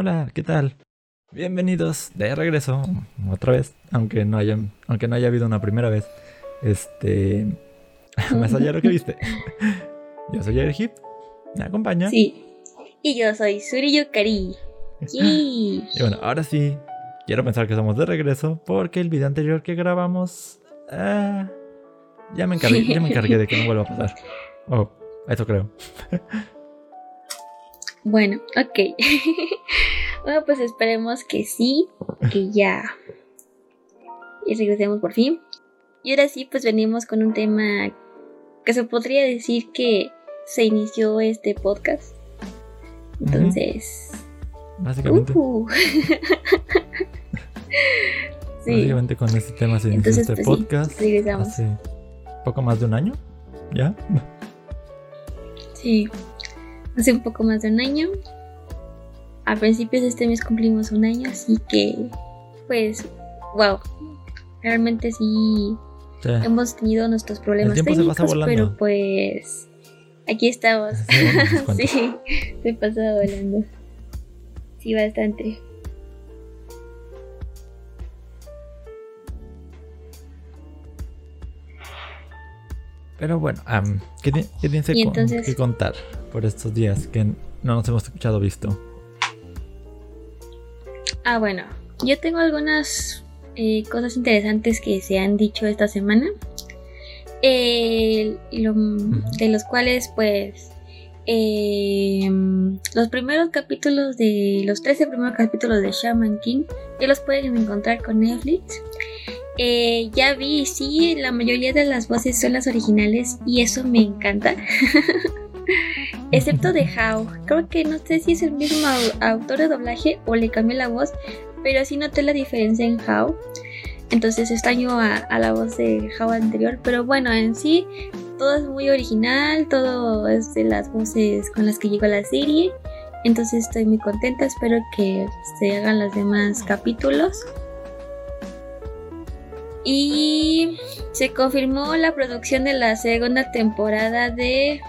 Hola, ¿qué tal? Bienvenidos de regreso otra vez, aunque no haya, aunque no haya habido una primera vez. Este, más allá de lo que viste. Yo soy Erhip, me acompaña. Sí. Y yo soy Suriyo Kari. y bueno, ahora sí, quiero pensar que estamos de regreso porque el video anterior que grabamos ah, ya me encargué, ya me encargué de que no vuelva a pasar. Oh, eso creo. Bueno, ok. Bueno, pues esperemos que sí, que ya. Y regresemos por fin. Y ahora sí, pues venimos con un tema que se podría decir que se inició este podcast. Entonces. Básicamente. Uh. sí. Básicamente con este tema se inició este pues, podcast. hace poco más de un año. ¿Ya? Sí hace un poco más de un año. A principios de este mes cumplimos un año, así que, pues, wow. Realmente sí, hemos tenido nuestros problemas técnicos, pero pues aquí estamos. sí, se pasa volando. Sí, bastante. Pero bueno, ¿qué, tienes que contar por estos días que no nos hemos escuchado visto? Ah, bueno, yo tengo algunas eh, cosas interesantes que se han dicho esta semana. de los cuales, pues, em, los primeros capítulos de los 13 primeros capítulos de Shaman King ya los pueden encontrar con Netflix. Eh, ya vi, sí, la mayoría de las voces son las originales y eso me encanta. Excepto de How. Creo que no sé si es el mismo autor de doblaje o le cambié la voz, pero sí noté la diferencia en How. Entonces extraño a, a la voz de How anterior. Pero bueno, en sí, todo es muy original, todo es de las voces con las que llegó la serie. Entonces estoy muy contenta, espero que se hagan los demás capítulos. Y se confirmó la producción de la segunda temporada de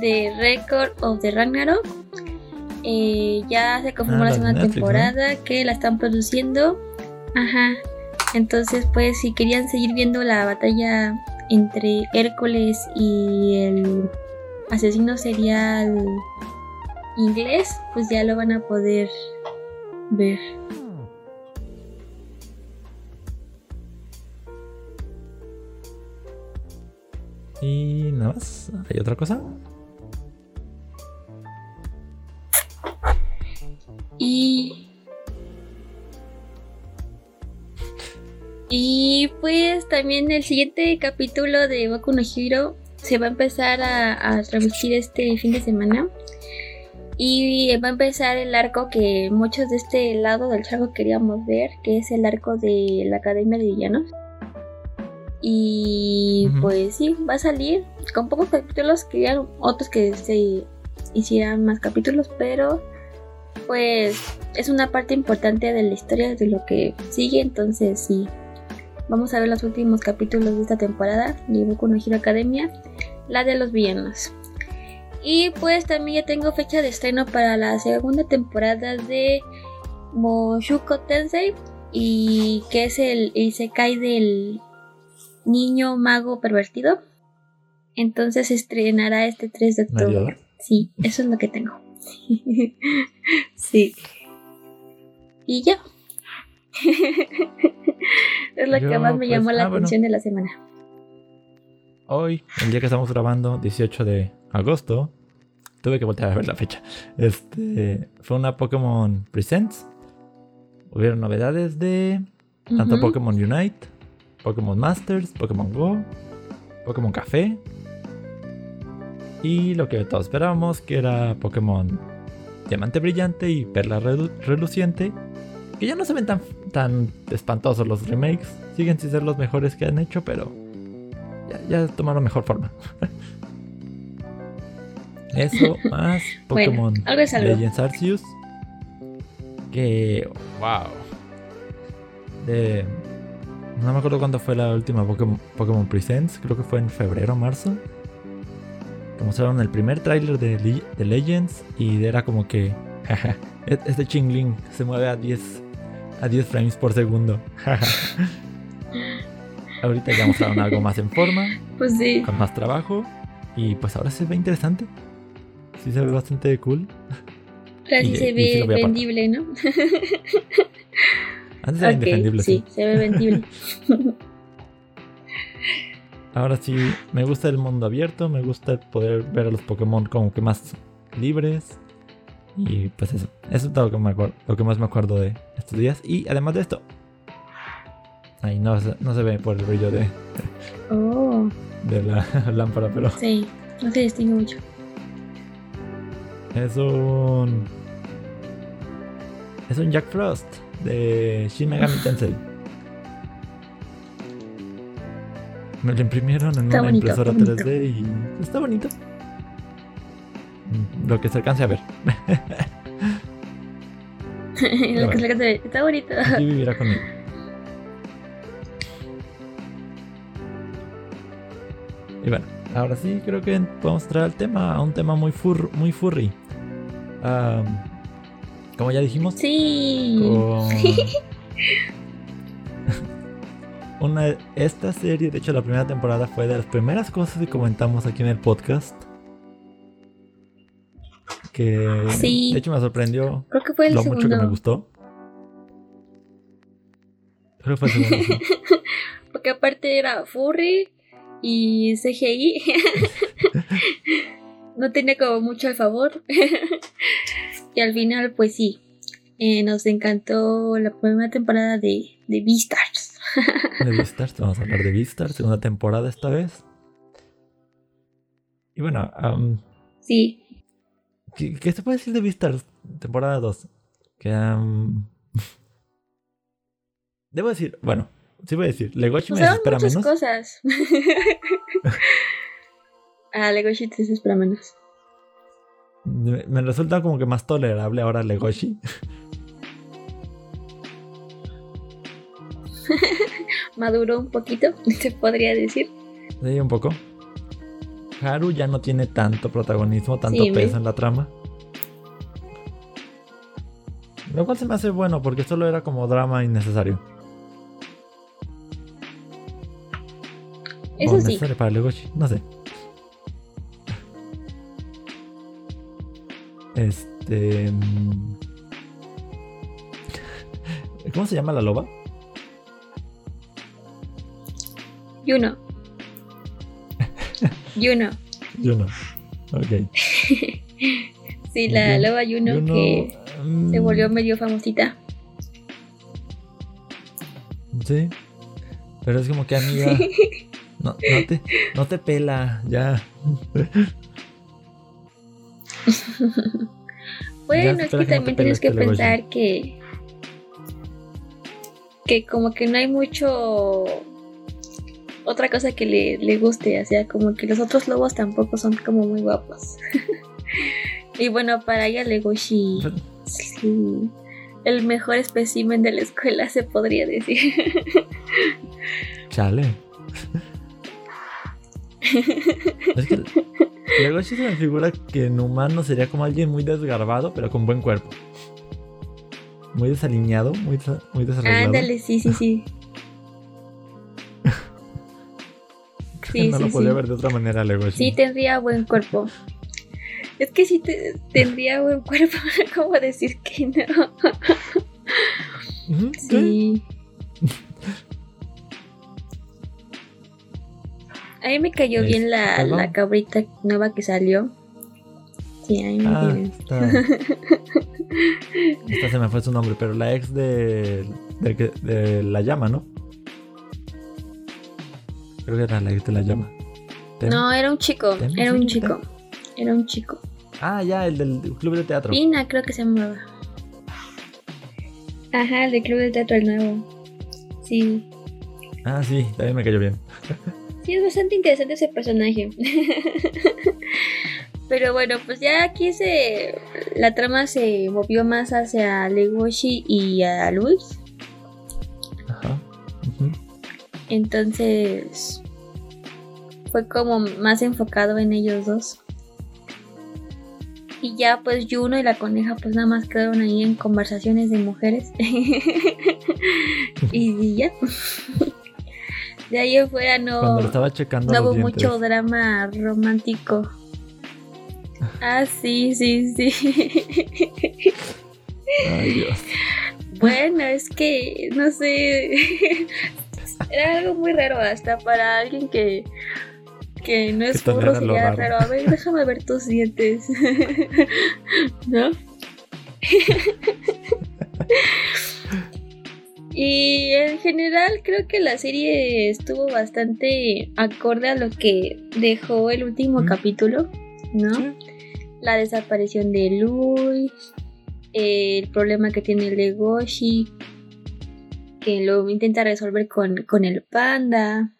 de Record of the Ragnarok. Eh, ya se confirmó ah, la segunda temporada que la están produciendo. Ajá. Entonces, pues, si querían seguir viendo la batalla entre Hércules y el asesino serial inglés, pues ya lo van a poder ver. Y nada más, ¿hay otra cosa? Y. Y pues también el siguiente capítulo de Boku no Hero se va a empezar a, transmitir este fin de semana. Y va a empezar el arco que muchos de este lado del charco queríamos ver, que es el arco de la Academia de Villanos. Y pues sí, va a salir con pocos capítulos. Querían otros que se hicieran más capítulos, pero pues es una parte importante de la historia de lo que sigue. Entonces sí, vamos a ver los últimos capítulos de esta temporada de Boku no Hero Academia, la de los villanos. Y pues también ya tengo fecha de estreno para la segunda temporada de Moshuko Tensei y que es el Isekai del Niño Mago Pervertido. Entonces se estrenará este 3 de octubre. Sí, eso es lo que tengo. sí. Y ya. es lo que más me llamó pues, la ah, atención de la semana. Hoy, el día que estamos grabando, 18 de agosto, tuve que voltear a ver la fecha. Este fue una Pokémon Presents. Hubieron novedades de tanto Pokémon Unite Pokémon Masters, Pokémon Go, Pokémon Café. Y lo que todos esperábamos, que era Pokémon Diamante Brillante y Perla Reluciente. Que ya no se ven tan, tan espantosos los remakes. Siguen sin ser los mejores que han hecho, pero ya, tomaron mejor forma. Eso más Pokémon Legends Arceus. Que, wow. De no me acuerdo cuándo fue la última Pokémon, Presents, creo que fue en febrero o marzo. Que mostraron el primer tráiler de, Legends y era como que este Chingling se mueve a 10 a 10 frames por segundo. Ahorita ya mostraron algo más en forma. Pues sí. Con más trabajo. Y pues ahora se ve interesante. Sí se ve bastante cool. Ahora sí se ve vendible, ¿no? Antes era indefendible. Sí, se ve vendible. Ahora sí, me gusta el mundo abierto, me gusta poder ver a los Pokémon como que más libres. Y pues eso, eso es todo lo que, me acuerdo, lo que más me acuerdo de estos días. Y además de esto, ahí no, no se ve por el brillo de, oh. de la lámpara, pero... Sí, no se distingue mucho. Es un... Es un Jack Frost de Shin Megami Tensei. Me lo imprimieron en una impresora 3D y está bonito. Mm, lo que se alcance a ver. lo que se alcance a ver. Está bonito. Aquí vivirá conmigo. Y bueno, ahora sí creo que podemos traer el tema a un tema muy, fur, muy furry. como ya dijimos. Sí. esta serie, de hecho la primera temporada fue de las primeras cosas que comentamos aquí en el podcast. Que de hecho me sorprendió Creo que fue el lo mucho que me gustó. Creo que fue el segundo. Porque aparte era furry y CGI. no tenía como mucho a favor. y al final, pues sí, eh, nos encantó la primera temporada de, de Beastars de Beastars, vamos a hablar de Beastars, segunda temporada esta vez. Y bueno, sí. ¿qué, se puede decir de Beastars? Temporada 2. Que Debo decir, bueno, sí voy a decir, Legoshi me desespera muchas menos. cosas. ah, Legoshi te desespera menos. Me resulta como que más tolerable ahora Legoshi. maduró un poquito, se podría decir. Sí, un poco. Haru ya no tiene tanto protagonismo, tanto peso en la trama. Lo cual se me hace bueno porque solo era como drama innecesario. Eso sí. para Legoshi, no sé. Este. Mm, ¿Cómo se llama la loba? Yuno. Yuno. Yuno. Ok. sí, la loba Yuno, que mm. se volvió medio famosita. Sí. Pero es como que amiga. No, no, te, no te pela, ya. bueno, es que también tienes que pensar que. Que como que no hay mucho otra cosa que le, le guste, o sea, como que los otros lobos tampoco son como muy guapos. y bueno, para ella Legoshi sí, el mejor espécimen de la escuela se podría decir. Chale. es que Legoshi es una figura que en humano sería como alguien muy desgarbado, pero con buen cuerpo. Muy desaliñado, muy, muy desarrollado. Ándale, sí, sí, sí. No lo podía ver de otra manera luego. Sí, tendría buen cuerpo. Es que sí tendría buen cuerpo, ¿cómo decir que no? sí. A mí me cayó bien la, la, cabrita nueva que salió. Sí, a mí me ah, Esta. esta se me fue su nombre, pero la ex de, de, de la llama, ¿no? Creo que era la que la llama. No, era un chico. Era un chico. Era un chico. Ah, ya, el del club de teatro. Pina, creo que se llamaba. Ajá, el del club de teatro, el nuevo. Sí. Ah, sí, también me cayó bien. sí, es bastante interesante ese personaje. Pero bueno, pues ya aquí se. La trama se movió más hacia Legoshi y a Luis. Entonces fue como más enfocado en ellos dos. Y ya pues Juno y la coneja pues nada más quedaron ahí en conversaciones de mujeres. y ya. De ahí afuera no, estaba checando no hubo dientes. mucho drama romántico. Ah, sí, sí, sí. Ay, Dios. Bueno, es que, no sé, era algo muy raro hasta para alguien que, que no es burro sería raro. raro. A ver, déjame ver tus dientes. ¿No? Y en general creo que la serie estuvo bastante acorde a lo que dejó el último Mm. capítulo, ¿no? Sí. la desaparición de Luis, el problema que tiene el de Goshi, que lo intenta resolver con, con el panda.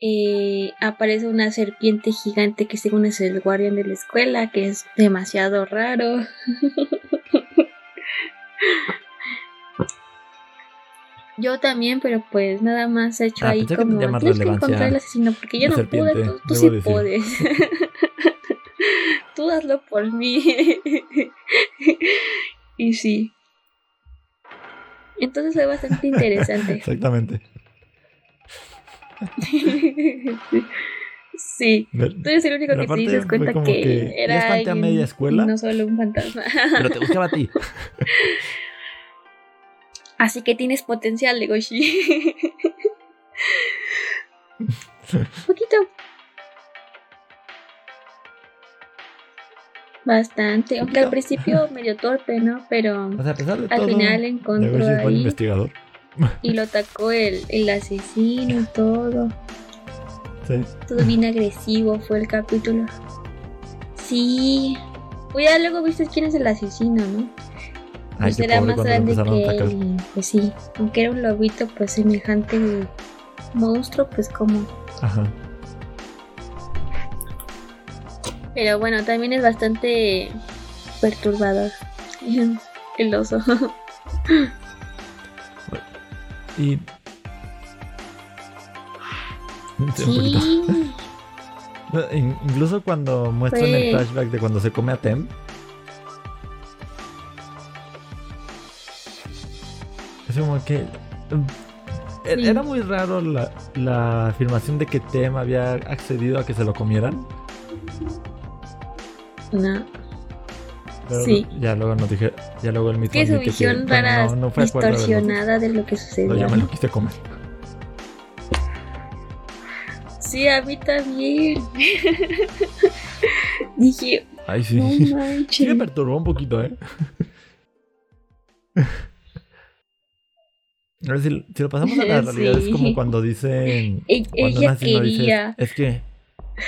eh, aparece una serpiente gigante que según es el guardián de la escuela, que es demasiado raro. Yo también, pero pues nada más he hecho Ah, ahí que como tienes que encontrar el asesino porque yo no pude, tú, sí decir. puedes. tú hazlo por mí. y sí. Entonces fue bastante interesante. Exactamente. sí. Pero Tú eres el único Pero que te dices cuenta que, era espanté a alguien media escuela. no solo un fantasma. te gustaba a ti. Así que tienes potencial, Legoshi. Poquito. Bastante. Aunque al principio medio torpe, ¿no? Pero O sea, a pesar de al todo, final encontró el ahí investigador. y lo atacó el, el asesino y todo. Sí. Todo bien agresivo fue el capítulo. Sí. Pues ya luego viste quién es el asesino, ¿no? Ay, Pues era más grande que él. y, Pues sí. Aunque era un lobito, pues semejante monstruo, pues como. Ajá. Pero bueno, también es bastante perturbador. El oso. Y. Sí, Incluso cuando muestran el flashback de cuando se come a Tem. Es como que. mm, e- Sí. Era muy raro la, la afirmación de que Tem había accedido a que se lo comieran. No. Pero Sí. ya luego nos dije. Ya luego el mismo Que su visión rara, no, no distorsionada de lo que No, sucedió. yo me ¿no? lo quise comer. Sí, a mí también. Dije, Ay, sí. no Sí manches. me perturbó un poquito, ¿eh? A ver, si, si lo pasamos a la realidad, es Sí. como cuando dicen. E- Cuando ella dice, quería. es que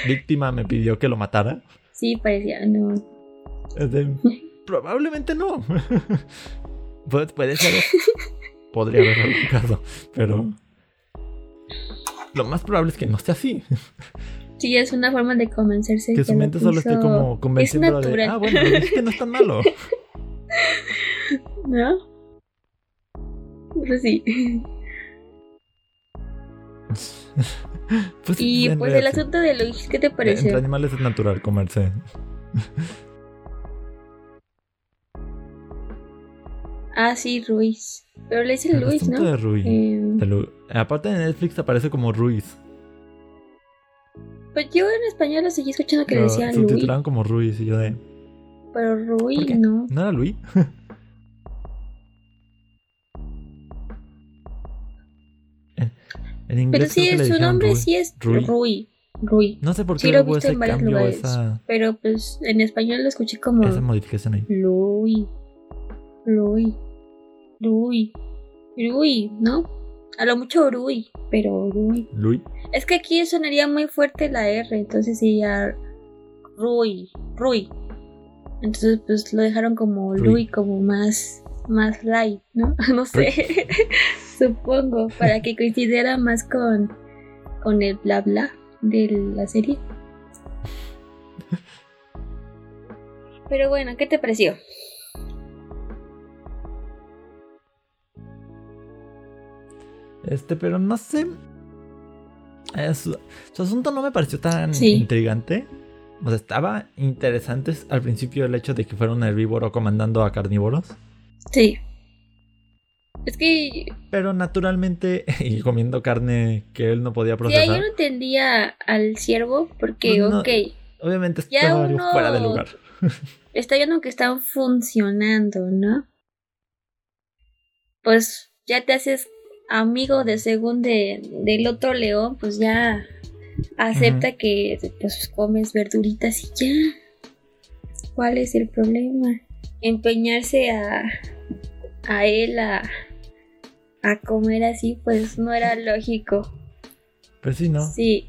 víctima me pidió que lo matara. Sí, parecía, no. De, probablemente no. puede, puede ser. Podría haber algún caso, pero. Lo más probable es que no sea así. Sí, es una forma de convencerse. Que su mente solo esté como convenciéndola de. Ah, bueno, es que no es tan malo. ¿No? Pues sí. Pues, Y pues el asunto de Luis, ¿qué te Entre pareció? animales es natural comerse. Ah, sí, Ruiz. Pero le dicen El Luis, ¿no? de Rui. Eh, De Lu- Aparte de Netflix aparece como Ruiz. pues yo en español lo seguí escuchando que le Lo decían Luis. subtitularon como Ruiz y yo de. Pero ¿Por Rui qué? no. ¿No era Luis? en inglés Pero sí, creo que le su dijeron nombre Rui. sí es Rui. Rui. Rui. No sé por qué Sí lo he visto en varios cambio, lugares. esa, Pero pues en español lo escuché como esa modificación ahí. Lui. Lui. Lui. Rui, ¿no? A lo mucho Rui, pero Rui. Luis. Es que aquí sonaría muy fuerte la R, entonces sería Rui, Rui. Entonces pues lo dejaron como Rui. Rui, como más, más light, ¿no? No sé, supongo, para que coincidiera más con, con el bla bla de la serie. Pero bueno, ¿qué te pareció? Este, pero no sé. Eh, su, su asunto no me pareció tan Sí. intrigante. O sea, estaba interesante al principio el hecho de que fuera un herbívoro comandando a carnívoros. Sí. Es que. Pero naturalmente, y comiendo carne que él no podía procesar. Ya, yo no entendía al ciervo, porque, No, no, ok. Obviamente estaba uno- fuera de lugar. Está viendo que están funcionando, ¿no? Pues ya te haces amigo de según de, del otro león, pues ya acepta que pues comes verduritas y ya. ¿Cuál es el problema? Empeñarse a, a él a, a comer así, pues no era lógico. Pues sí, ¿no? Sí.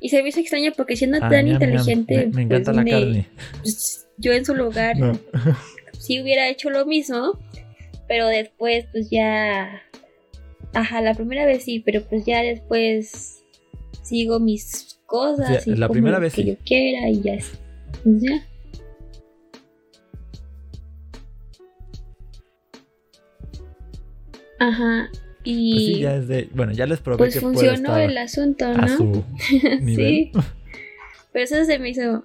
Y se me hizo extraño porque siendo Ah, tan inteligente, Me, me encanta pues, la me- carne. pues, yo en su lugar No. sí hubiera hecho lo mismo, pero después pues ya... Ajá, la primera vez sí, pero pues ya después sigo mis cosas y la como primera lo vez que sí. yo quiera y ya. es- pues ya. Ajá, y Pues sí, ya es de. Bueno, ya les probé pues que puede funcionó estar el asunto, a ¿no? su nivel. sí. Pero eso se me hizo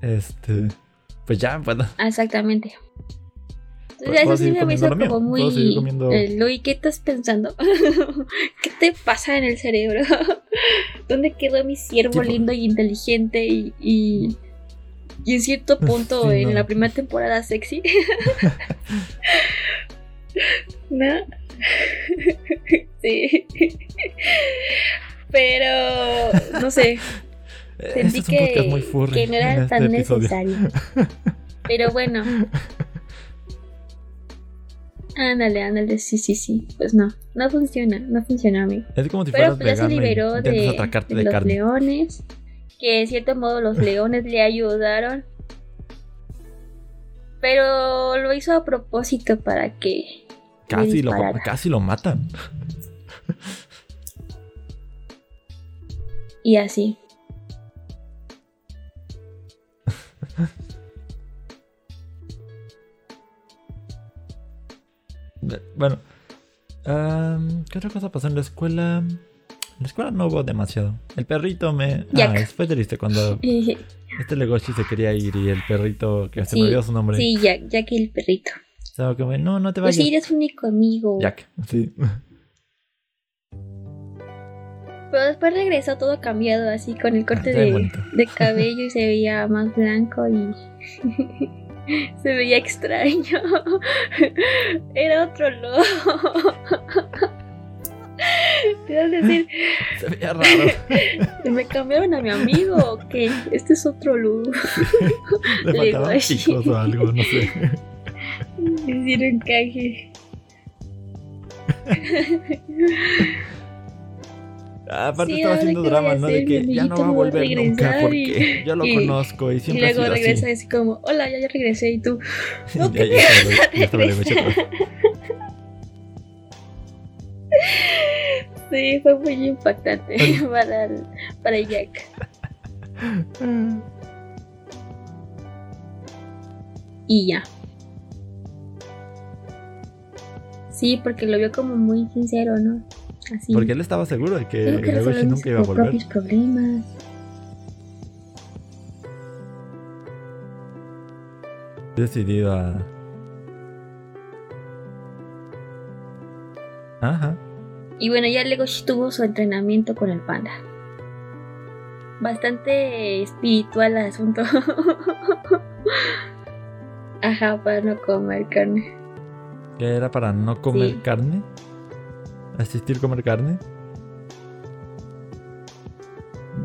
Este. Pues ya, bueno. Exactamente. ¿Puedo- Entonces, puedo eso sí me hizo como muy. ¿Puedo seguir comiendo? Eh, Luis, ¿qué estás pensando? ¿Qué te pasa en el cerebro? ¿Dónde quedó mi siervo Tipo- lindo y inteligente y, y, y en cierto punto Sí, en no. la primera temporada sexy? ¿No? sí. Pero, no sé, Este sentí es un podcast que, muy que no en era este tan necesario. Pero bueno. Ándale, ándale, sí, sí, sí. Pues no, no funciona, no funciona, amigo. Es como si Pero pues ya se liberó de, de de los carne. leones, que de cierto modo los leones le ayudaron. Pero lo hizo a propósito para que... Casi lo, casi lo matan. Y así. Bueno. am, ¿Qué otra cosa pasó en la escuela? En la escuela no hubo demasiado. El perrito me. Jack. Ah, fue triste cuando este Legoshi se quería ir y el perrito, que se Sí, me olvidó su nombre, Sí, Jack, Jack el perrito. Estaba como, no, no te Pues sí, eres único amigo. Jack, sí. Pero después regresó todo cambiado, así con el corte Ah, de, cabello y se veía más blanco y se veía extraño. Era otro lobo. Te vas a decir, Se veía raro. ¿me cambiaron a mi amigo o qué? Este es otro lobo. Le faltaban Legoshi. picos o algo, no sé. Hicieron encaje. Aparte Sí, estaba haciendo drama, ¿no? De que ya no va a volver nunca porque y- yo lo y- conozco y Y siempre ha luego regresa así. como, hola, ya, ya regresé y tú. No ya, te ya estaba- ya estaba. Sí, fue muy impactante para, el- para Jack. Y ya. Sí, porque lo vio como muy sincero, ¿no? Así. Porque él estaba seguro de que que Legoshi resolver nunca iba a volver. propios problemas. Decidido a. Ajá. Y bueno, ya Legoshi tuvo su entrenamiento con el panda. Bastante espiritual el asunto. Ajá, para no comer carne. Que era para no comer Sí. carne. Asistir a comer carne.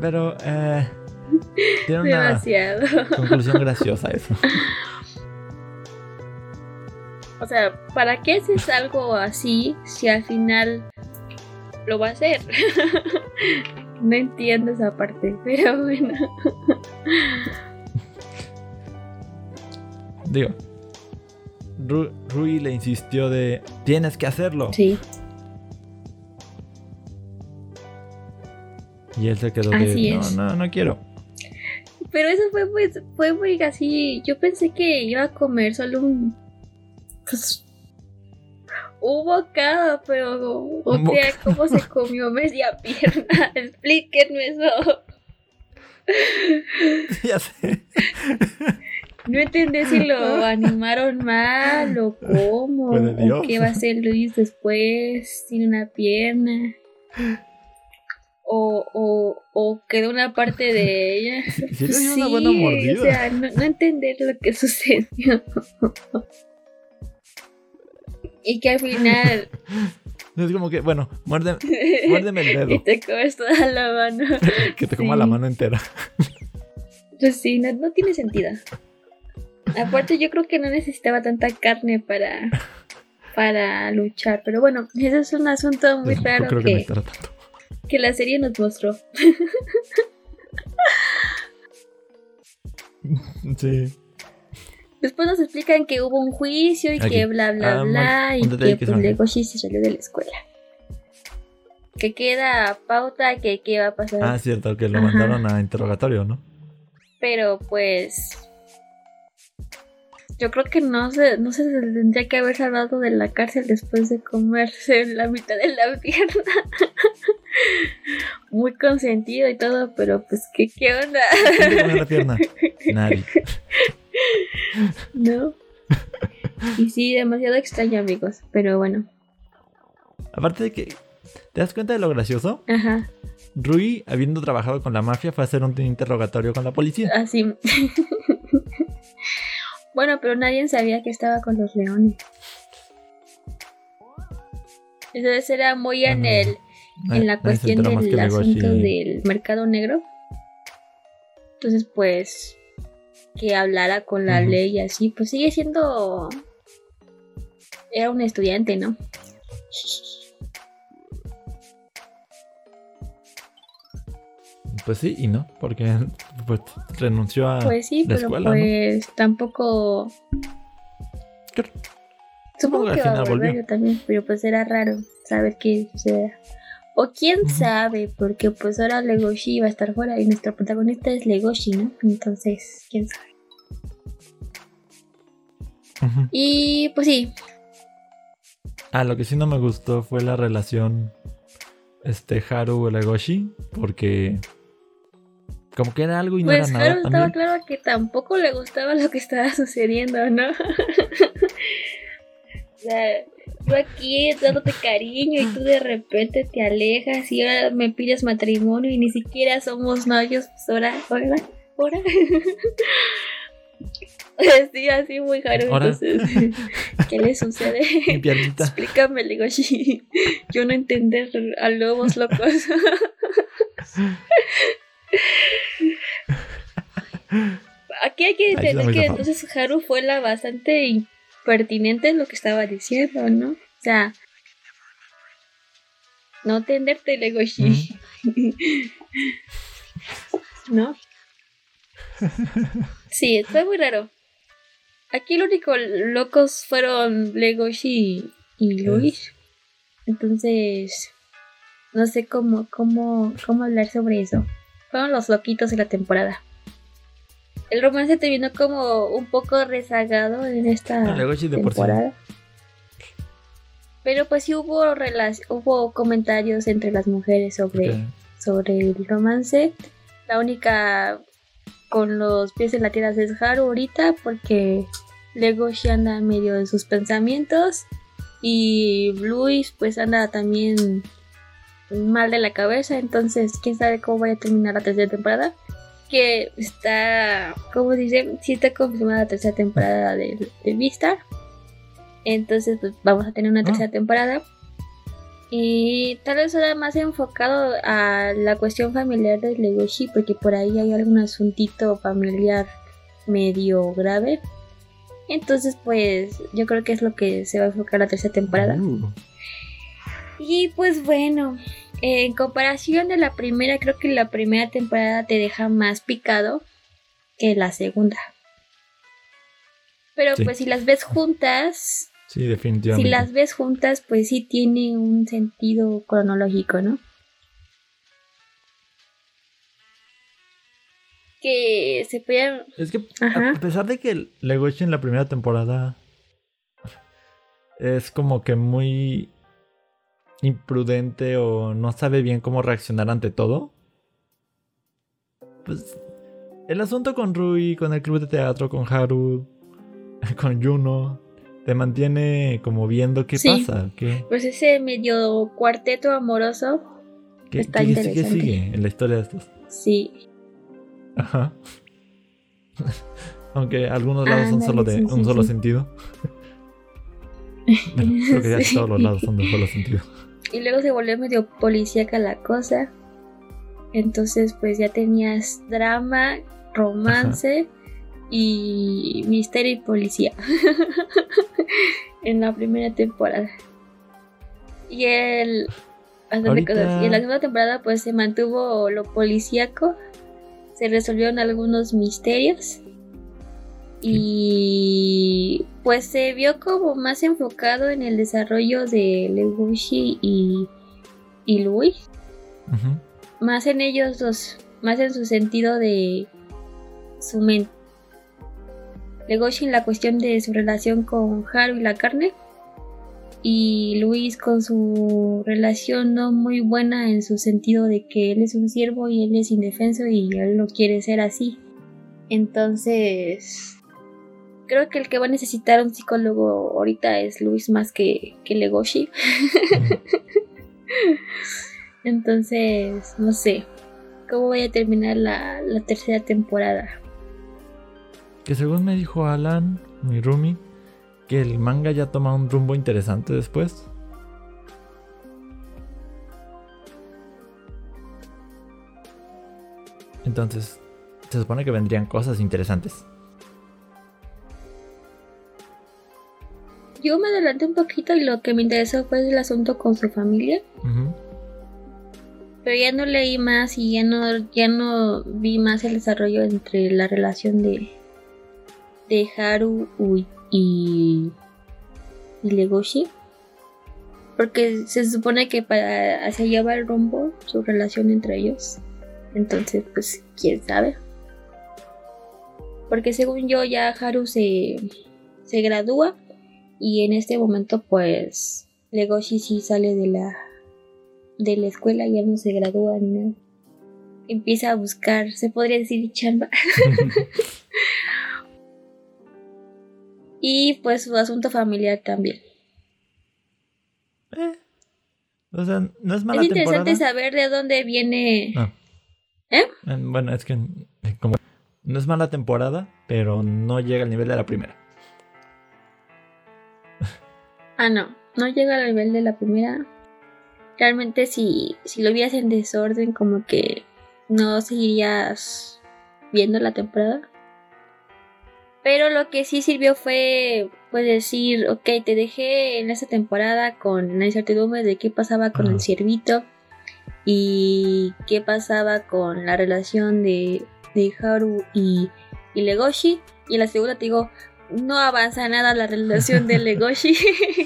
Pero, eh. Tiene una Demasiado. conclusión graciosa eso. O sea, ¿para qué haces algo así si al final lo va a hacer? no entiendo esa parte, pero bueno. Digo. Ru- Rui le insistió de. Tienes que hacerlo. Sí, Y él se quedó Así de. No, es. no, no quiero. pero eso fue muy, fue muy así. Yo pensé que iba a comer solo un. Pues, un bocado, pero. O sea. ¿cómo se comió media pierna? Explíquenme eso. ya sé. No entendí si lo animaron mal o cómo. O qué va a hacer Luis después sin una pierna. O, o, o quedó una parte de ella. Sí, sí, una buena mordida. O sea, no, no entender lo que sucedió. y que al final es como que, bueno, muérdeme, muérdeme el dedo. y te comes toda la mano. que te coma la mano entera. pues sí, no, no, tiene sentido. Aparte, yo creo que no necesitaba tanta carne para, para luchar. Pero bueno, eso es un asunto muy raro creo que, que, que la serie nos mostró. sí. Después nos explican que hubo un juicio y que bla bla ah, bla y que pues Legoshi se salió de la escuela. Que queda pauta que qué va a pasar. Ah, cierto, que lo mandaron a interrogatorio, ¿no? Pero pues yo creo que no se, no se tendría que haber salvado de la cárcel después de comerse la mitad de la pierna. Muy consentido y todo, pero pues, ¿qué, qué onda? ¿Quién la pierna? Nadie. ¿No? Y sí, demasiado extraño, amigos. Pero bueno. Aparte de que. ¿Te das cuenta de lo gracioso? Ajá. Rui, habiendo trabajado con la mafia, fue a hacer un interrogatorio con la policía. Así. Bueno, pero nadie sabía que estaba con los leones. Entonces era muy en el. En la cuestión del asunto del mercado negro. Entonces, pues que hablara con la ley y así, pues sigue siendo... Era un estudiante, ¿no? Pues sí y no, porque pues, renunció a pues sí, la pero pues tampoco... Supongo que va a volver yo también, pero pues era raro saber qué sucedía. O quién sabe, porque pues ahora Legoshi va a estar fuera y nuestro protagonista es Legoshi, ¿no? Entonces, quién sabe. Y pues sí. Ah, lo que sí no me gustó fue la relación este Haru Legoshi, porque como que era algo y no pues era nada. Estaba claro que tampoco le gustaba lo que estaba sucediendo, ¿no? o sea, tú aquí dándote cariño y tú de repente te alejas y ahora me pides matrimonio y ni siquiera somos novios, pues ahora, ahora, ahora. sí, así muy Haru. Entonces, ¿qué le sucede? Explícame, le digo, yo no entender a lobos locos. Aquí hay que entender que entonces Haru fue la bastante impertinente en lo que estaba diciendo, ¿no? O sea, no entenderte, Legoshi. ¿No? Sí, fue muy raro. Aquí lo único locos fueron Legoshi y, Luis. Entonces, no sé cómo, cómo, cómo hablar sobre eso. Fueron los loquitos de la temporada. El romance te vino como un poco rezagado en esta temporada. Pero pues sí hubo hubo comentarios entre las mujeres sobre, sobre el romance. La única con los pies en la tierra es Haru ahorita porque Legoshi anda medio de sus pensamientos y Luis pues anda también mal de la cabeza, entonces quién sabe cómo vaya a terminar la tercera temporada. Que está, como dice, sí está confirmada la tercera temporada de, de Vistar. Entonces pues vamos a tener una ah. tercera temporada. Y tal vez ahora más enfocado a la cuestión familiar de Legoshi, porque por ahí hay algún asuntito familiar medio grave. Entonces, pues yo creo que es lo que se va a enfocar la tercera temporada. Uh. Y pues bueno, en comparación de la primera, creo que la primera temporada te deja más picado que la segunda. Pero pues si las ves juntas, Sí, definitivamente. Si las ves juntas, pues sí tiene un sentido cronológico, ¿no? Que se puedan... Es que a pesar de que Legoshi en la primera temporada es como que muy imprudente o no sabe bien cómo reaccionar ante todo. Pues el asunto con Rui, con el club de teatro, con Haru, con Juno, te mantiene como viendo qué Sí. pasa, qué, Pues ese medio cuarteto amoroso, qué, Está qué- qué interesante. sigue en la historia de estos. sí. Ajá. Aunque algunos lados son solo de sí, un solo sentido. Bueno, creo que Sí. todos los lados son de un solo sentido. Y luego se volvió medio policíaca la cosa. Entonces, pues ya tenías drama, romance y misterio y policía en la primera temporada. Y el. Ahorita- acuerdo, y en la segunda temporada, pues se mantuvo lo policíaco. Se resolvieron algunos misterios. Y pues se vio como más enfocado en el desarrollo de Legoshi y, y Louis. Ujú. Más en ellos dos. Más en su sentido de su mente. Legoshi en la cuestión de su relación con Haru y la carne. Y Luis con su relación no muy buena en su sentido de que él es un siervo y él es indefenso y él no quiere ser así. Entonces, creo que el que va a necesitar un psicólogo ahorita es Luis más que, que Legoshi. Entonces, no sé. ¿Cómo voy a terminar la, la tercera temporada? Que según me dijo Alan, mi roomie, que el manga ya toma un rumbo interesante después. Entonces, se supone que vendrían cosas interesantes. Yo me adelanté un poquito y lo que me interesó fue el asunto con su familia. Pero ya no leí más y ya no, ya no vi más el desarrollo entre la relación de, de Haru y, y Legoshi. Porque se supone que para hacia allá va el rumbo su relación entre ellos. Entonces, pues, quién sabe. Porque según yo ya Haru se, se gradúa y en este momento pues Legoshi sí sale de la de la escuela, ya no se gradúa ni nada. Empieza a buscar, se podría decir chamba. y pues su asunto familiar también. Eh. O sea, no es mala es interesante temporada. saber de dónde viene. Ah. ¿Eh? Eh, Bueno, es que eh, como no es mala temporada, pero no llega al nivel de la primera. Ah, no, no llega al nivel de la primera. Realmente si, si lo vieras en desorden, como que no seguirías viendo la temporada. Pero lo que sí sirvió fue pues decir, ok, te dejé en esta temporada con la incertidumbre de qué pasaba con el ciervito y qué pasaba con la relación de, de Haru y, y Legoshi. Y en la segunda te digo, no avanza nada la relación de Legoshi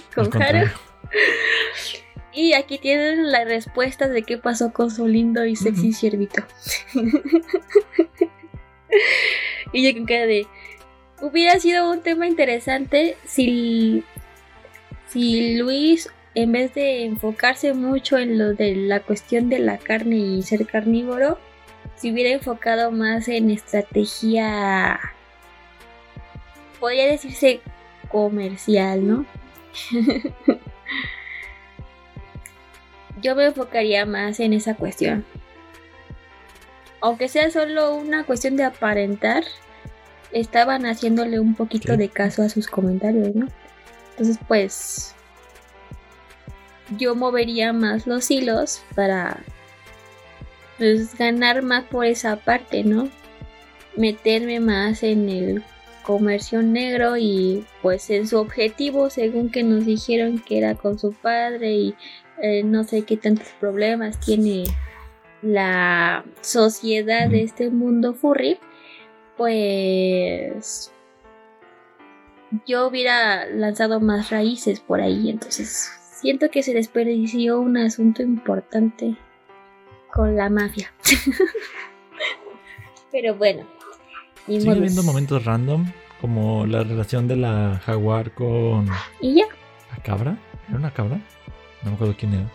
con Haru. Y aquí tienen las respuestas de qué pasó con su lindo y sexy ciervito. y yo con cara de. Hubiera sido un tema interesante si. Si Luis, en vez de enfocarse mucho en lo de la cuestión de la carne y ser carnívoro, se hubiera enfocado más en estrategia. Podría decirse comercial, ¿no? yo me enfocaría más en esa cuestión. Aunque sea solo una cuestión de aparentar, estaban haciéndole un poquito Sí. de caso a sus comentarios, ¿no? Entonces, pues, yo movería más los hilos para pues, ganar más por esa parte, ¿no? Meterme más en el comercio negro y pues en su objetivo, según que nos dijeron que era con su padre y eh, no sé qué tantos problemas tiene la sociedad de este mundo furry, pues yo hubiera lanzado más raíces por ahí, entonces siento que se desperdició un asunto importante con la mafia. Pero bueno, Sigue habiendo momentos random, como la relación de la jaguar con Y ya, la cabra. ¿Era una cabra? No me acuerdo quién era.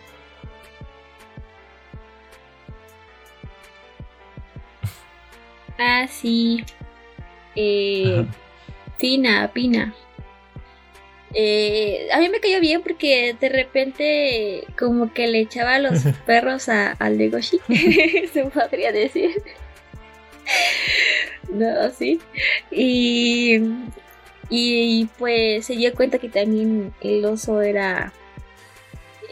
Ah, sí. Eh, Pina, Pina. Eh, a mí me cayó bien porque de repente como que le echaba los perros a, al Legoshi, se podría decir. no, sí. Y, y pues se dio cuenta que también el oso era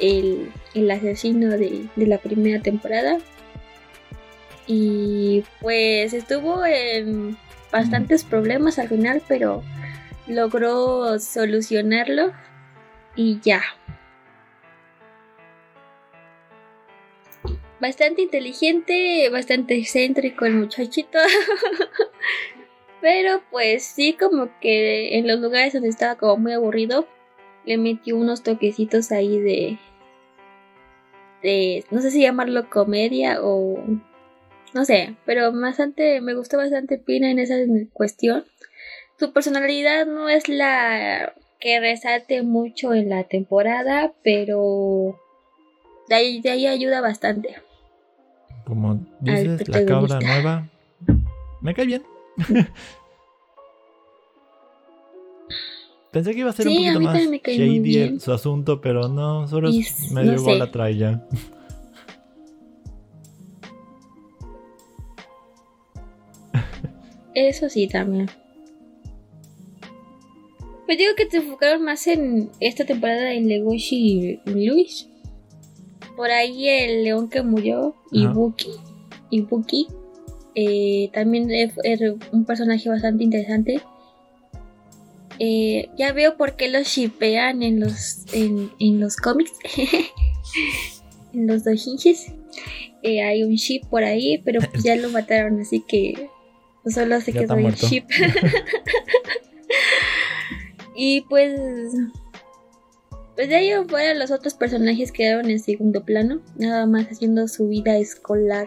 el, el asesino de, de la primera temporada. Y pues estuvo en bastantes problemas al final, pero logró solucionarlo y ya. Bastante inteligente, bastante excéntrico el muchachito. Pero pues sí, como que en los lugares donde estaba como muy aburrido, le metió unos toquecitos ahí de... de no sé si llamarlo comedia o... no sé, pero bastante, me gustó bastante Pina en esa cuestión su personalidad no es la que resalte mucho en la temporada, pero de ahí, de ahí ayuda bastante. Como dices, la cabra nueva me cae bien. Pensé que iba a ser un poquito más shady su asunto, pero no, solo es medio no bola trae ya. Eso sí, también. Pues digo que te enfocaron más en esta temporada en Legoshi y Luis. Por ahí el león que murió, Ibuki. Ibuki. Eh, también es, un personaje bastante interesante. Eh, ya veo por qué los shipean en los, en, los cómics. en los dojinjes. Eh, hay un ship por ahí, pero pues ya lo mataron, así que solo se quedó el ship. Y pues. Pues de ahí fuera los otros personajes quedaron en segundo plano, nada más haciendo su vida escolar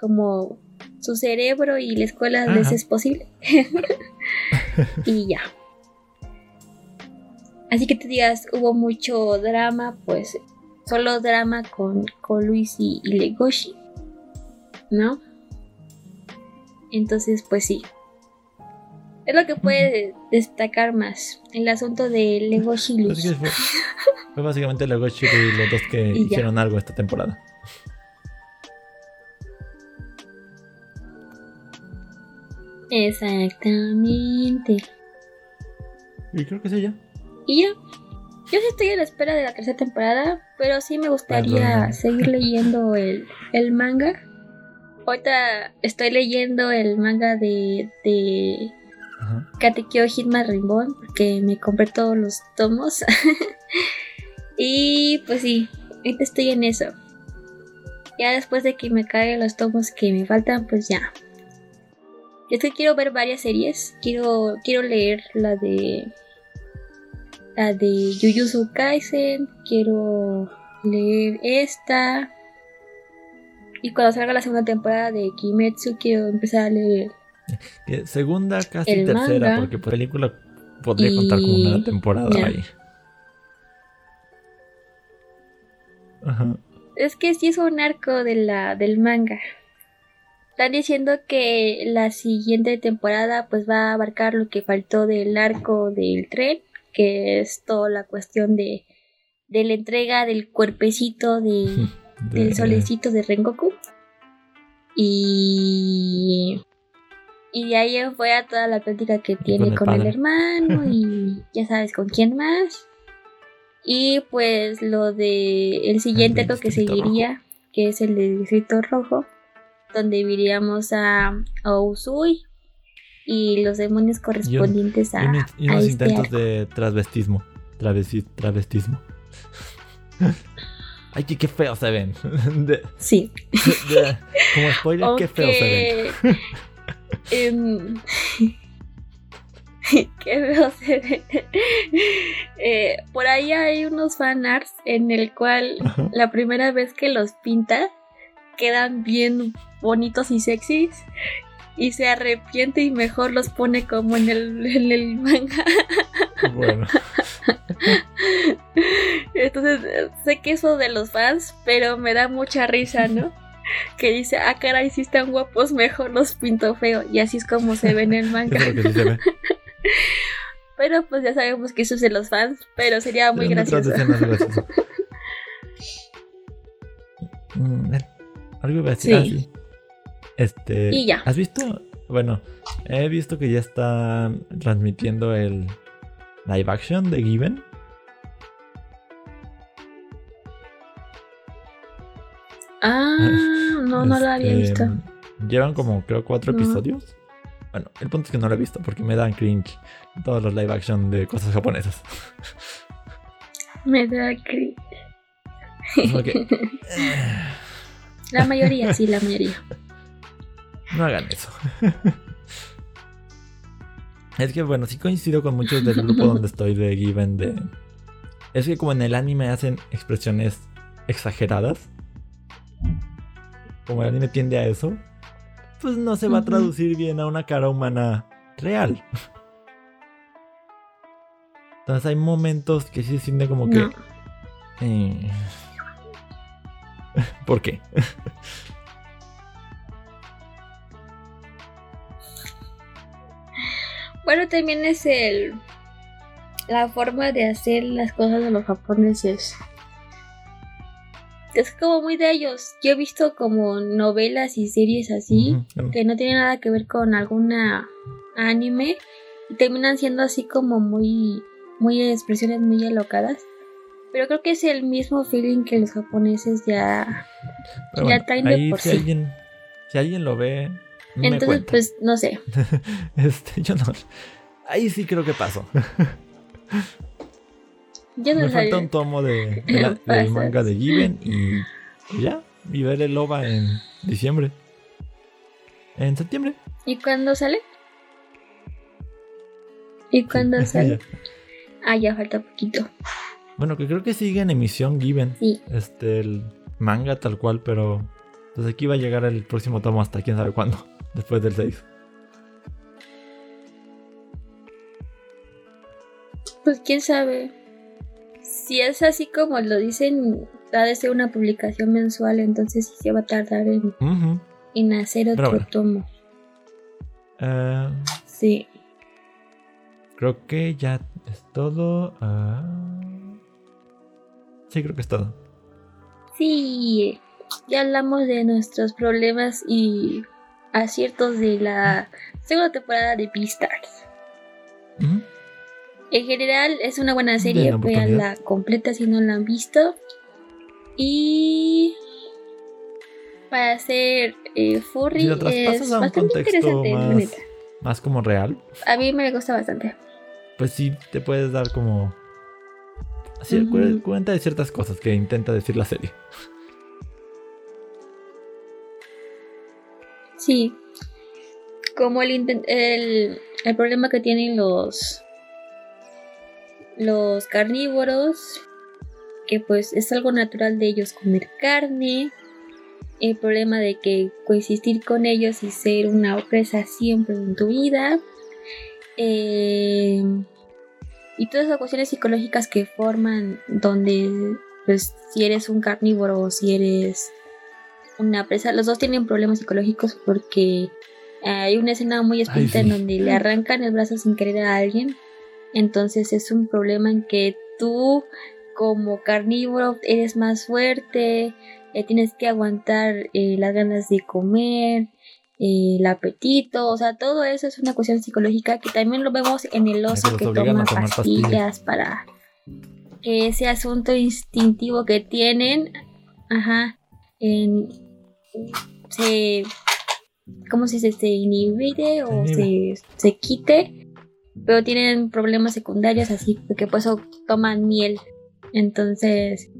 como su cerebro y la escuela les es posible. y ya. Así que te digas, hubo mucho drama, pues solo drama con, con Luis y Legoshi, ¿no? Entonces, pues sí, es lo que puede destacar más. El asunto de Legoshi y Luz. Fue, básicamente Legoshi y los dos que hicieron algo esta temporada. Exactamente. Y creo que es ella. Y ya. Yo sí estoy a la espera de la tercera temporada, pero sí me gustaría seguir leyendo el, el manga. Ahorita estoy leyendo el manga de, de Katekyo Hitman Ribbon porque me compré todos los tomos. y pues sí, ahorita estoy en eso. Ya después de que me caigan los tomos que me faltan, pues ya. Es que quiero ver varias series. Quiero, quiero leer la de. La de Jujutsu Kaisen. Quiero leer esta. Y cuando salga la segunda temporada de Kimetsu, quiero empezar a leer segunda, casi tercera, porque por película podría contar como una temporada ahí. Es que sí es un arco de la, del manga. Están diciendo que la siguiente temporada pues va a abarcar lo que faltó del arco del tren, que es toda la cuestión de, de la entrega del cuerpecito de, del solecito de Rengoku. Y y de ahí fue a toda la plática que tiene con, el, hermano y ya sabes con quién más. Y pues lo de el siguiente lo que seguiría, que es el del distrito rojo, donde viríamos a, a Usui y los demonios correspondientes a, y, unos este intentos de transvestismo. travestismo. Ay, qué, feo se ven. sí. como spoiler, qué feo se ven. Em, qué veo eh, por ahí hay unos fanarts en el cual la primera vez que los pinta quedan bien bonitos y sexys y se arrepiente y mejor los pone como en el, en el manga. Bueno. Entonces, sé que eso de los fans, pero me da mucha risa, ¿no? Que dice, ah, caray, si están guapos, mejor los pinto feo. Y así es como se ve en el manga. Sí se ve. Pero pues ya sabemos que eso es de los fans, pero sería muy Pero gracioso. Mm, Algo iba a decir. Sí. ah, sí. Este. Y ya. ¿Has visto? Bueno, he visto que ya está transmitiendo el live action de Given. Ah, no, no lo había Este, visto. Llevan como, creo, cuatro No. episodios. Bueno, el punto es que no lo he visto porque me dan cringe todos los live action de cosas japonesas. Me da cringe. Eh, La mayoría, sí, la mayoría. no hagan eso. Es que bueno, sí coincido con muchos del grupo donde estoy de Given de... Es que como en el anime hacen expresiones exageradas, como el anime tiende a eso, pues no se va a traducir bien a una cara humana real. Entonces hay momentos que sí se siente como que... No. eh, ¿Por qué? Bueno, también es el la forma de hacer las cosas de los japoneses. Es como muy de ellos. Yo he visto como novelas y series así claro. que no tienen nada que ver con alguna anime y terminan siendo así como muy muy expresiones muy alocadas. Pero creo que es el mismo feeling que los japoneses ya Pero ya bueno, traen de ahí por si sí. alguien, si alguien lo ve, me Entonces, cuenta. pues no sé. Este, yo no. Ahí sí creo que pasó. Yo no Me falta un tomo de, de la- del manga de Given y ya. Y ver el OVA en diciembre. En septiembre. ¿Y cuándo sale? ¿Y cuándo sale? Ah, ya falta poquito. bueno, que creo que sigue en emisión Given. Sí. Este, el manga tal cual, pero. Pues aquí va a llegar el próximo tomo hasta quién sabe cuándo. Después del 6. Pues quién sabe. Si es así como lo dicen, ha de ser una publicación mensual, entonces sí se va a tardar en, en hacer otro bueno. tomo. Eh, Sí. Creo que ya es todo. ah. Sí, creo que es todo. Sí. Ya hablamos de nuestros problemas y aciertos de la segunda temporada de Beastars. En general es una buena serie, veanla completa si no la han visto. Y para ser eh, furry Si es a un bastante interesante, más, neta. más como real, A mí me gusta bastante. pues sí te puedes dar como. Así, cuenta de ciertas cosas que intenta decir la serie. Sí. Como el, el, el problema que tienen los los carnívoros, que pues es algo natural de ellos comer carne, el problema de que coexistir con ellos y ser una presa siempre en tu vida, eh, y todas esas cuestiones psicológicas que forman donde pues si eres un carnívoro o si eres una presa. Los dos tienen problemas psicológicos porque hay una escena muy explícita en donde le arrancan el brazo sin querer a alguien. Entonces es un problema en que tú como carnívoro eres más fuerte, eh, tienes que aguantar eh, las ganas de comer, eh, el apetito, o sea, todo eso es una cuestión psicológica que también lo vemos en el oso que toma pastillas, pastillas. para que ese asunto instintivo que tienen, ajá, en- se, ¿cómo se dice? Se inhibide o se, se quite, pero tienen problemas secundarios así, porque por eso toman miel. Entonces,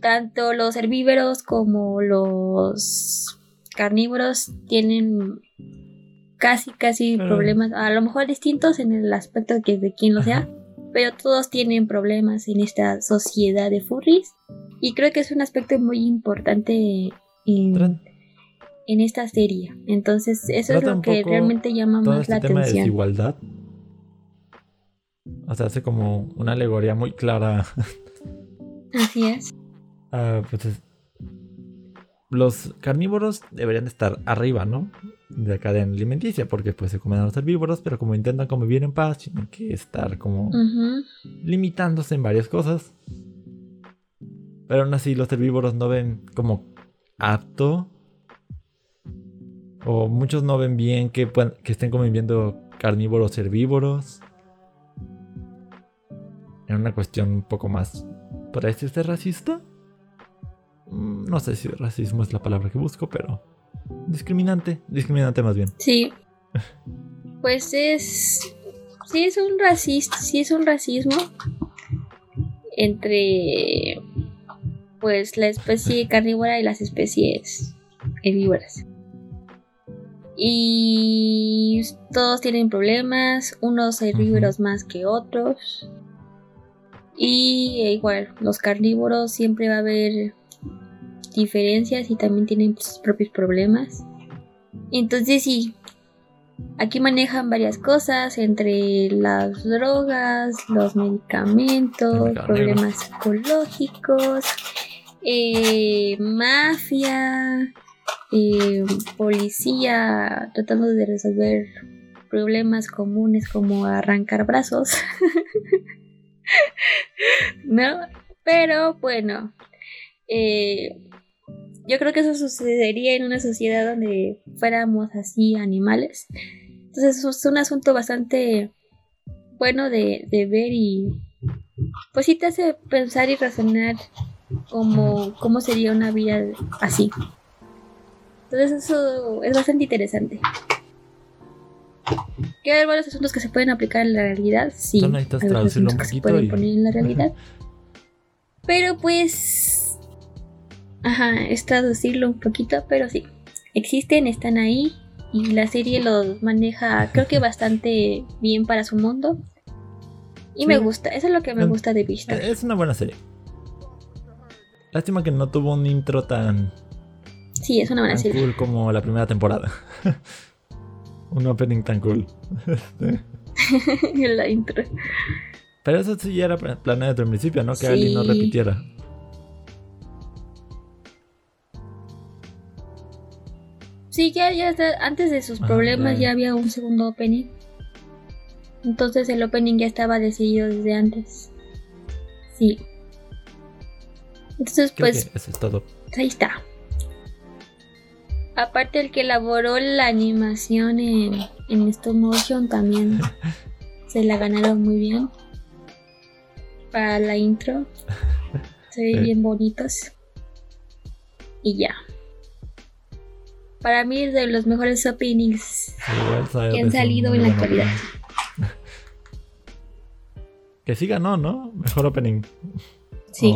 tanto los herbívoros como los carnívoros tienen casi, casi Pero- problemas, a lo mejor distintos en el aspecto que de quién lo sea, pero todos tienen problemas en esta sociedad de furries y creo que es un aspecto muy importante en, en esta serie. Entonces, eso es lo que realmente llama Todo más este la tema de atención. desigualdad. O sea, hace como una alegoría muy clara Así es. Ah, pues es- los carnívoros deberían estar arriba, ¿no? De la cadena alimenticia, porque pues se comen a los herbívoros, pero como intentan convivir en paz, tienen que estar como limitándose en varias cosas. Pero aún así los herbívoros no ven como apto. O muchos no ven bien que, que estén conviviendo carnívoros herbívoros. En una cuestión un poco más. ¿Para decirse racista? Mm, no sé si racismo es la palabra que busco, pero. Discriminante. Discriminante más bien. Sí. Pues es. Sí, es un racista. Sí, es un racismo. Entre pues la especie carnívora y las especies herbívoras. Y todos tienen problemas, unos herbívoros más que otros. Y e igual, los carnívoros siempre va a haber diferencias y también tienen sus propios problemas. Entonces sí, aquí manejan varias cosas entre las drogas, los medicamentos, problemas psicológicos eh, mafia, eh, policía tratando de resolver problemas comunes como arrancar brazos. ¿No? Pero bueno, eh, yo creo que eso sucedería en una sociedad donde fuéramos así animales. Entonces es un asunto bastante bueno de, de ver y pues sí te hace pensar y razonar como cómo sería una vida así. Entonces eso es bastante interesante. Que hay varios asuntos que se pueden aplicar en la realidad, sí. Hay asuntos que se pueden poner en la realidad. Pero pues... Ajá, es traducirlo un poquito, pero sí. Existen, están ahí. Y la serie los maneja, creo que bastante bien para su mundo. Y me gusta, eso es lo que me gusta de Vista. Es una buena serie. Lástima que no tuvo un intro tan. Sí, es una buena tan cool como la primera temporada. un opening tan cool. la intro. Pero eso sí ya era planeado desde el principio, ¿no? Que Ali no repitiera. Sí, ya, ya antes de sus ah, problemas ya había un segundo opening. Entonces el opening ya estaba decidido desde antes. Sí. Entonces, pues. eso es todo. Ahí está. Aparte, el que elaboró la animación en, en stop motion también se la ganaron muy bien. Para la intro. Se ven bien bonitos. Y ya. Para mí es de los mejores openings que han salido en la actualidad. Que sí ganó, ¿no? Mejor opening. Sí.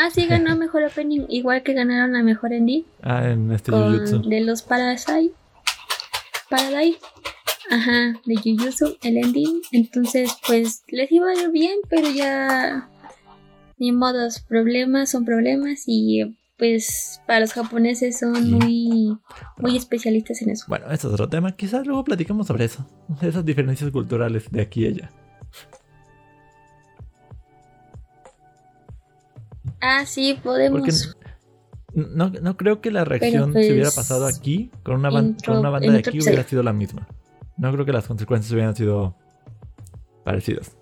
Ah, sí, ganó mejor opening, igual que ganaron la mejor ending. Ah, en este Jujutsu. De los Parasite. Paradise. Ajá, de Jujutsu, el ending. Entonces, pues les iba a ir bien, pero ya. Ni modos, problemas son problemas y pues para los japoneses son muy, muy especialistas en eso. Bueno, eso es otro tema. Quizás luego platicamos sobre eso. Esas diferencias culturales de aquí y allá. Ah, sí, podemos. no, no, creo que la reacción se hubiera pues, pasado aquí con una, una banda de aquí hubiera sido la misma. No creo que las consecuencias hubieran sido parecidas.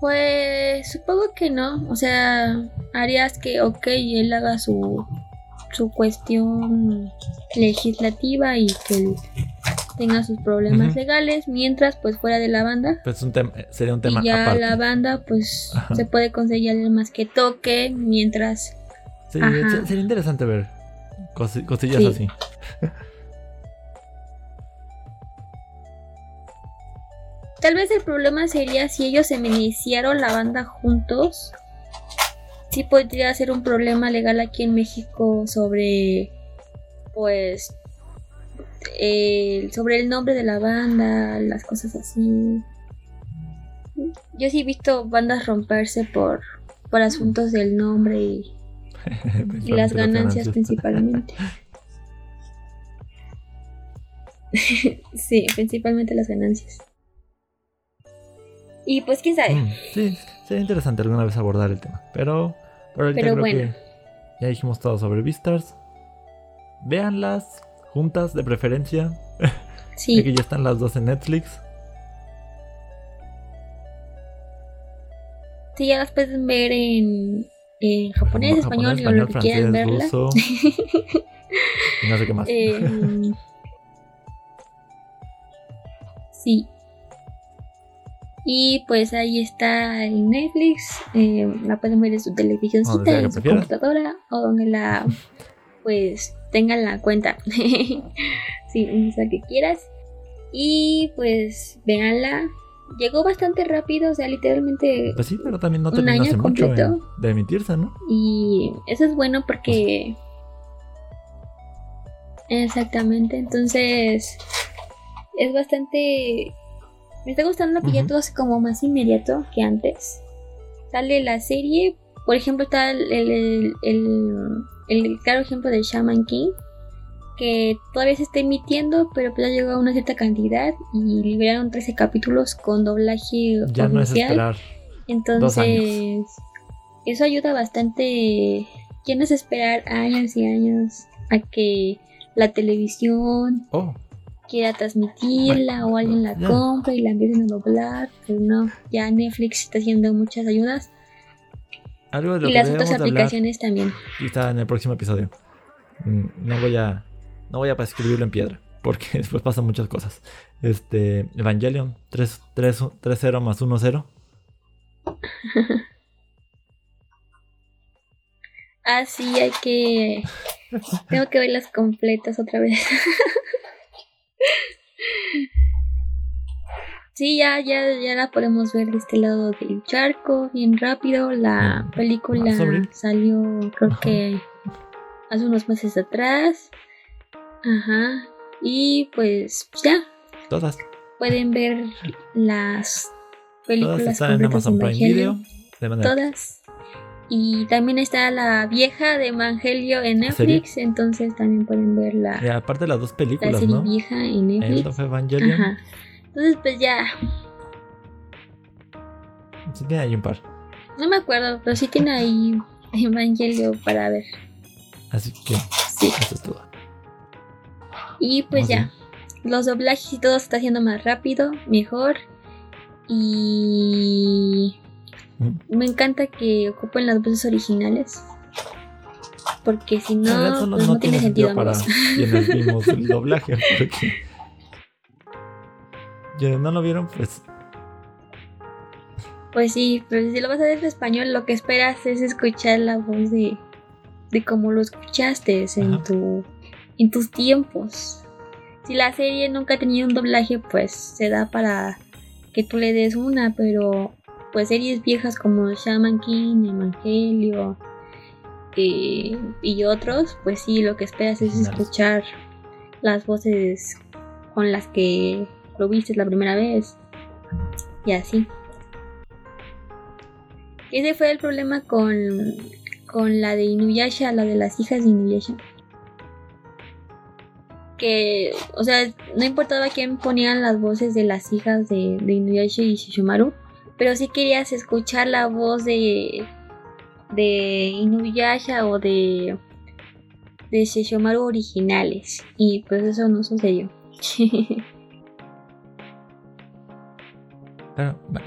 Pues supongo que no. O sea, harías que, ok, él haga su, su cuestión legislativa y que tenga sus problemas legales, mientras pues fuera de la banda. Pues un sería un tema y ya la banda pues se puede conseguir alguien más que toque mientras... sería interesante ver cosillas así. Tal vez el problema sería si ellos se iniciaron la banda juntos. Sí podría ser un problema legal aquí en México sobre pues sobre el nombre de la banda, las cosas así. Yo sí he visto bandas romperse por, por asuntos del nombre y, las ganancias principalmente. sí, principalmente las ganancias. Y pues quién sabe. Mm, sí, sería interesante alguna vez abordar el tema. Pero por ahorita Pero creo bueno. que ya dijimos todo sobre Beastars. Véanlas juntas de preferencia. Sí. Que ya están las dos en Netflix. Sí, ya las pueden ver en, en japonés, español, o lo que quieran verla. ruso. y no sé qué más. Em, sí. Y pues ahí está en Netflix. eh, la pueden ver en su televisioncita, en su prefieras. computadora o donde la pues tengan la cuenta. sí, sea que quieras. Y pues véanla. Llegó bastante rápido, o sea, literalmente Pues sí, pero también no un terminó año hace mucho completo. de emitirse, ¿no? Y eso es bueno porque... Exactamente, entonces es bastante... Me está gustando que ya Ujú. todo es como más inmediato que antes. Sale la serie, por ejemplo está el, el, el, el- el claro ejemplo de Shaman King, que todavía se está emitiendo, pero pues ya llegó a una cierta cantidad y liberaron 13 capítulos con doblaje Ya no es esperar. Entonces, años. eso ayuda bastante. No es esperar años y años a que la televisión Oh, quiera transmitirla o alguien la ya. compre y la empiecen a doblar. Pero no, ya Netflix está haciendo muchas ayudas algo de lo y que las otras aplicaciones también. quizá en el próximo episodio. Mm, No voy a no voy a escribirlo en piedra, porque después pasan muchas cosas. Este, Evangelion 3 3 3-0 más 1-0. Ah, sí, hay que. Tengo que verlas completas otra vez. Sí, ya, ya, ya la podemos ver de este lado del charco, bien rápido. La Mm, película salió, creo Ajá. que hace unos meses atrás. Ajá. Y pues ya Todas. pueden ver las Todas películas están en Amazon Prime. Video. De manera Todas. Y también está la vieja de Evangelio en ¿La? Netflix, entonces también pueden ver la, Y aparte las dos la películas, serie ¿no? vieja en End Netflix. of Evangelion. Ajá. Entonces pues ya, Sí, tiene ahí un par. no me acuerdo, pero sí tiene ahí Evangelio para ver. Así que Sí. eso es todo. Y pues ya, los doblajes y todo se está haciendo más rápido, mejor. Y Mm. me encanta que ocupen las voces originales. Porque si no, solo pues no, no tiene tiene sentido, sentido para quienes vimos el doblaje. Porque quienes no lo vieron, pues Pues sí, pero si lo vas a ver en español, lo que esperas es escuchar la voz de, de cómo lo escuchaste en, Ajá. tu, en tus tiempos. Si la serie nunca ha tenido un doblaje, pues se da para que tú le des una, pero pues series viejas como Shaman King, Evangelio eh, y otros, pues sí, lo que esperas es escuchar las voces con las que lo viste la primera vez. Y así. Ese fue el problema con, con la de Inuyasha, la de las hijas de Inuyasha. Que, o sea, no importaba quién ponían las voces de las hijas de, de Inuyasha y Shishimaru, pero sí querías escuchar la voz de, de Inuyasha o de, de Shishimaru originales. Y pues eso no sucedió. Pero bueno,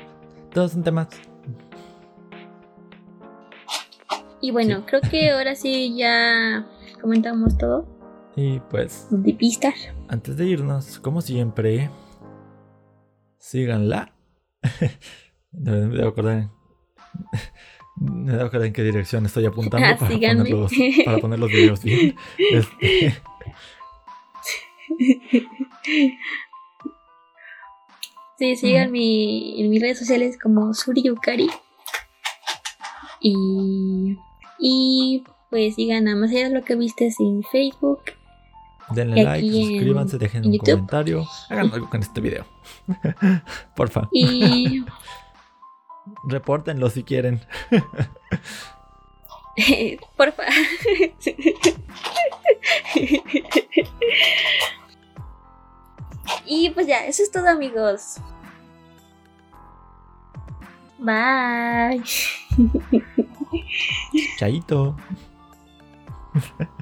todos son temas. y bueno, Sí. creo que ahora sí ya comentamos todo Y pues, de pistas. antes de irnos, como siempre, síganla. Me debo acordar. Me debo acordar en qué dirección estoy apuntando Ah, para, poner los, para poner los videos bien. Este, Sí, sigan Ujú. mi, en mis redes sociales como Suri Yukari. Y, y pues sigan a más allá de lo que viste en Facebook. denle like, en- suscríbanse, dejen en un YouTube. comentario, hagan algo con este video. Porfa, Y repórtenlo si quieren. porfa. Y pues ya, eso es todo amigos. Bye. Chaito.